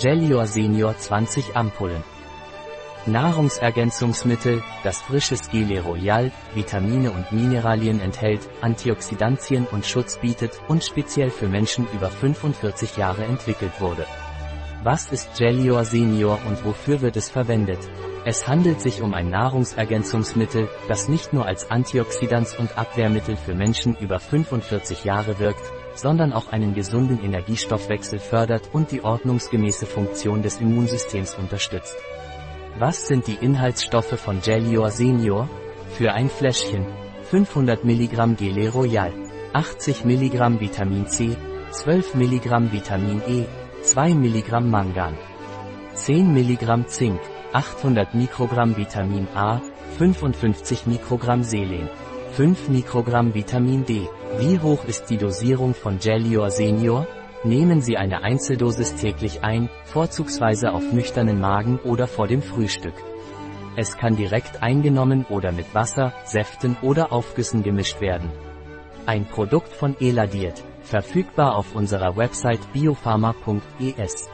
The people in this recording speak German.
Gelior Senior 20 Ampullen. Nahrungsergänzungsmittel, das frisches Gele Royal, Vitamine und Mineralien enthält, Antioxidantien und Schutz bietet und speziell für Menschen über 45 Jahre entwickelt wurde. Was ist Gelior Senior und wofür wird es verwendet? Es handelt sich um ein Nahrungsergänzungsmittel, das nicht nur als Antioxidans und Abwehrmittel für Menschen über 45 Jahre wirkt, sondern auch einen gesunden Energiestoffwechsel fördert und die ordnungsgemäße Funktion des Immunsystems unterstützt. Was sind die Inhaltsstoffe von Gelior Senior? Für ein Fläschchen. 500 mg Gele Royal, 80 mg Vitamin C, 12 mg Vitamin E, 2 mg Mangan, 10 mg Zink, 800 Mikrogramm Vitamin A, 55 Mikrogramm Selen, 5 Mikrogramm Vitamin D. Wie hoch ist die Dosierung von Gelior Senior? Nehmen Sie eine Einzeldosis täglich ein, vorzugsweise auf nüchternen Magen oder vor dem Frühstück. Es kann direkt eingenommen oder mit Wasser, Säften oder Aufgüssen gemischt werden. Ein Produkt von Eladiert, verfügbar auf unserer Website biopharma.es.